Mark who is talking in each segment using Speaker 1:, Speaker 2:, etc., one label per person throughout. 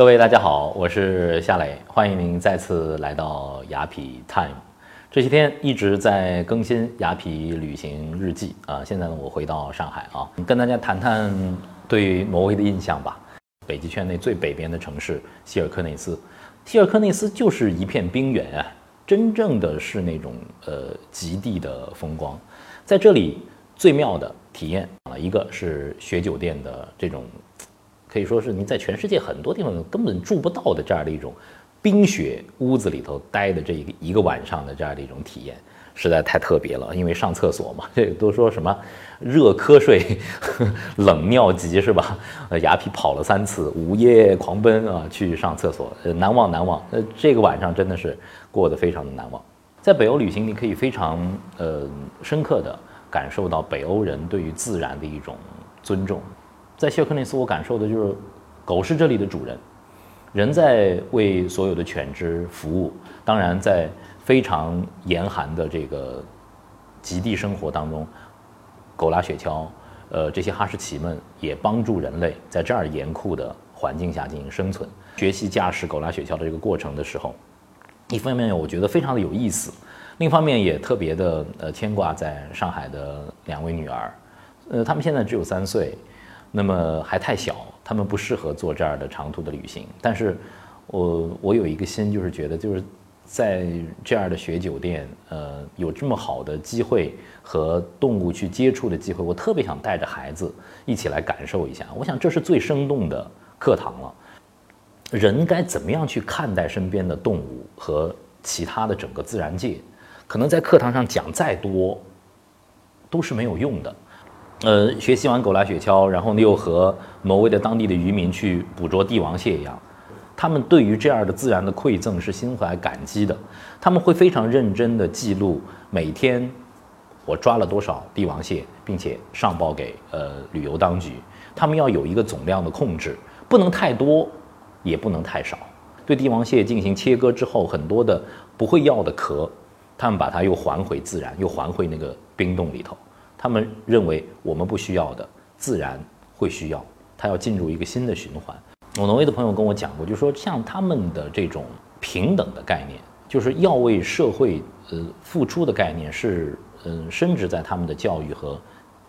Speaker 1: 各位大家好，我是夏磊，欢迎您再次来到雅痞 Time。这些天一直在更新雅痞旅行日记啊，现在呢我回到上海啊，跟大家谈谈对挪威的印象吧。北极圈内最北边的城市希尔克内斯，希尔克内斯就是一片冰原啊，真正的是那种呃极地的风光，在这里最妙的体验啊，一个是雪酒店的这种。可以说是您在全世界很多地方根本住不到的这样的一种冰雪屋子里头待的这一个一个晚上的这样的一种体验，实在太特别了。因为上厕所嘛，这都说什么热瞌睡、冷尿急是吧？呃，雅痞跑了三次，午夜狂奔啊，去上厕所，难忘难忘。呃，这个晚上真的是过得非常的难忘。在北欧旅行，你可以非常呃深刻的感受到北欧人对于自然的一种尊重。在谢克内斯，我感受的就是，狗是这里的主人，人在为所有的犬只服务。当然，在非常严寒的这个极地生活当中，狗拉雪橇，呃，这些哈士奇们也帮助人类在这儿严酷的环境下进行生存。学习驾驶狗拉雪橇的这个过程的时候，一方面我觉得非常的有意思，另一方面也特别的呃牵挂在上海的两位女儿，呃，她们现在只有三岁。那么还太小，他们不适合做这样的长途的旅行。但是，我我有一个心，就是觉得就是在这样的雪酒店，呃，有这么好的机会和动物去接触的机会，我特别想带着孩子一起来感受一下。我想这是最生动的课堂了。人该怎么样去看待身边的动物和其他的整个自然界？可能在课堂上讲再多，都是没有用的。呃，学习完狗拉雪橇，然后呢又和挪威的当地的渔民去捕捉帝王蟹一样，他们对于这样的自然的馈赠是心怀感激的。他们会非常认真地记录每天我抓了多少帝王蟹，并且上报给呃旅游当局。他们要有一个总量的控制，不能太多，也不能太少。对帝王蟹进行切割之后，很多的不会要的壳，他们把它又还回自然，又还回那个冰洞里头。他们认为我们不需要的，自然会需要，它要进入一个新的循环。我挪威的朋友跟我讲过，就说像他们的这种平等的概念，就是要为社会呃付出的概念，是嗯深植在他们的教育和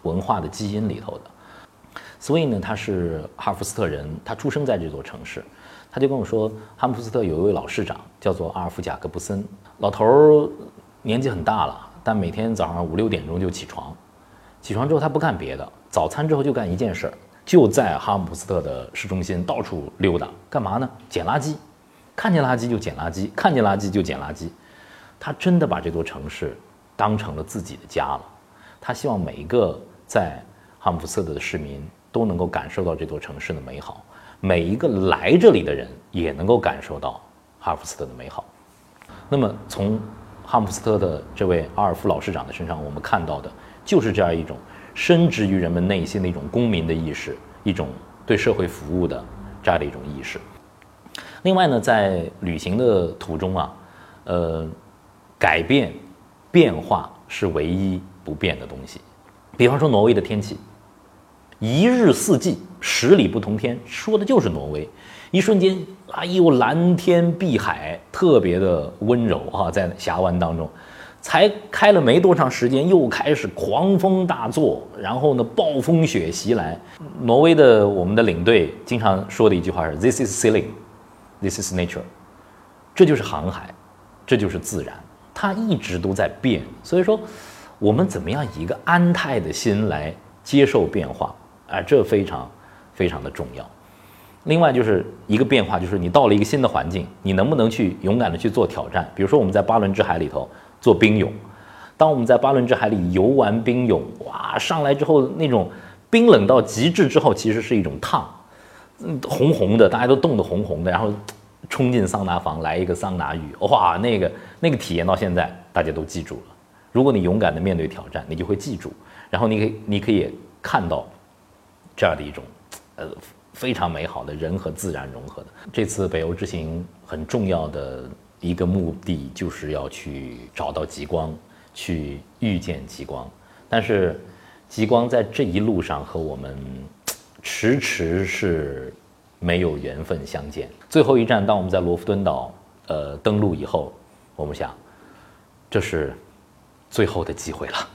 Speaker 1: 文化的基因里头的。所以呢，他是哈弗斯特人，他出生在这座城市，他就跟我说，哈姆斯特有一位老市长叫做阿尔夫贾格布森，老头儿年纪很大了，但每天早上五六点钟就起床。起床之后，他不干别的，早餐之后就干一件事儿，就在哈姆斯特的市中心到处溜达，干嘛呢？捡垃圾，看见垃圾就捡垃圾，看见垃圾就捡垃圾。他真的把这座城市当成了自己的家了。他希望每一个在哈姆斯特的市民都能够感受到这座城市的美好，每一个来这里的人也能够感受到哈姆斯特的美好。那么，从哈姆斯特的这位阿尔夫老市长的身上，我们看到的。就是这样一种深植于人们内心的一种公民的意识，一种对社会服务的这样的一种意识。另外呢，在旅行的途中啊，呃，改变、变化是唯一不变的东西。比方说挪威的天气，一日四季，十里不同天，说的就是挪威。一瞬间，哎呦，蓝天碧海，特别的温柔啊，在峡湾当中。才开了没多长时间，又开始狂风大作，然后呢，暴风雪袭来。挪威的我们的领队经常说的一句话是：“This is sailing, this is nature。”这就是航海，这就是自然，它一直都在变。所以说，我们怎么样以一个安泰的心来接受变化啊？这非常非常的重要。另外就是一个变化，就是你到了一个新的环境，你能不能去勇敢的去做挑战？比如说我们在巴伦支海里头。做冰泳，当我们在巴伦支海里游完冰泳，哇，上来之后那种冰冷到极致之后，其实是一种烫，嗯，红红的，大家都冻得红红的，然后冲进桑拿房来一个桑拿浴，哇，那个那个体验到现在大家都记住了。如果你勇敢的面对挑战，你就会记住，然后你可以你可以看到这样的一种呃非常美好的人和自然融合的。这次北欧之行很重要的。一个目的就是要去找到极光，去遇见极光。但是，极光在这一路上和我们迟迟是没有缘分相见。最后一站，当我们在罗弗敦岛呃登陆以后，我们想，这是最后的机会了。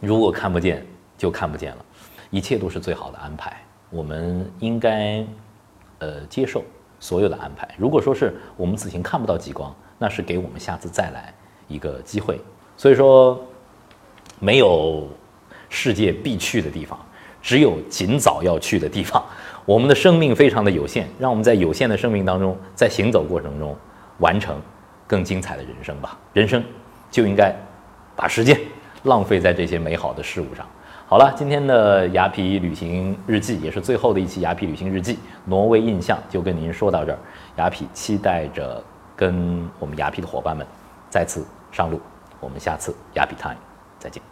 Speaker 1: 如果看不见，就看不见了。一切都是最好的安排，我们应该呃接受所有的安排。如果说是我们此行看不到极光，那是给我们下次再来一个机会。所以说，没有世界必去的地方，只有尽早要去的地方。我们的生命非常的有限，让我们在有限的生命当中，在行走过程中完成更精彩的人生吧。人生就应该把时间浪费在这些美好的事物上。好了，今天的牙皮旅行日记也是最后的一期牙皮旅行日记，挪威印象就跟您说到这儿。雅痞期待着跟我们牙皮的伙伴们再次上路，我们下次牙皮 time 再见。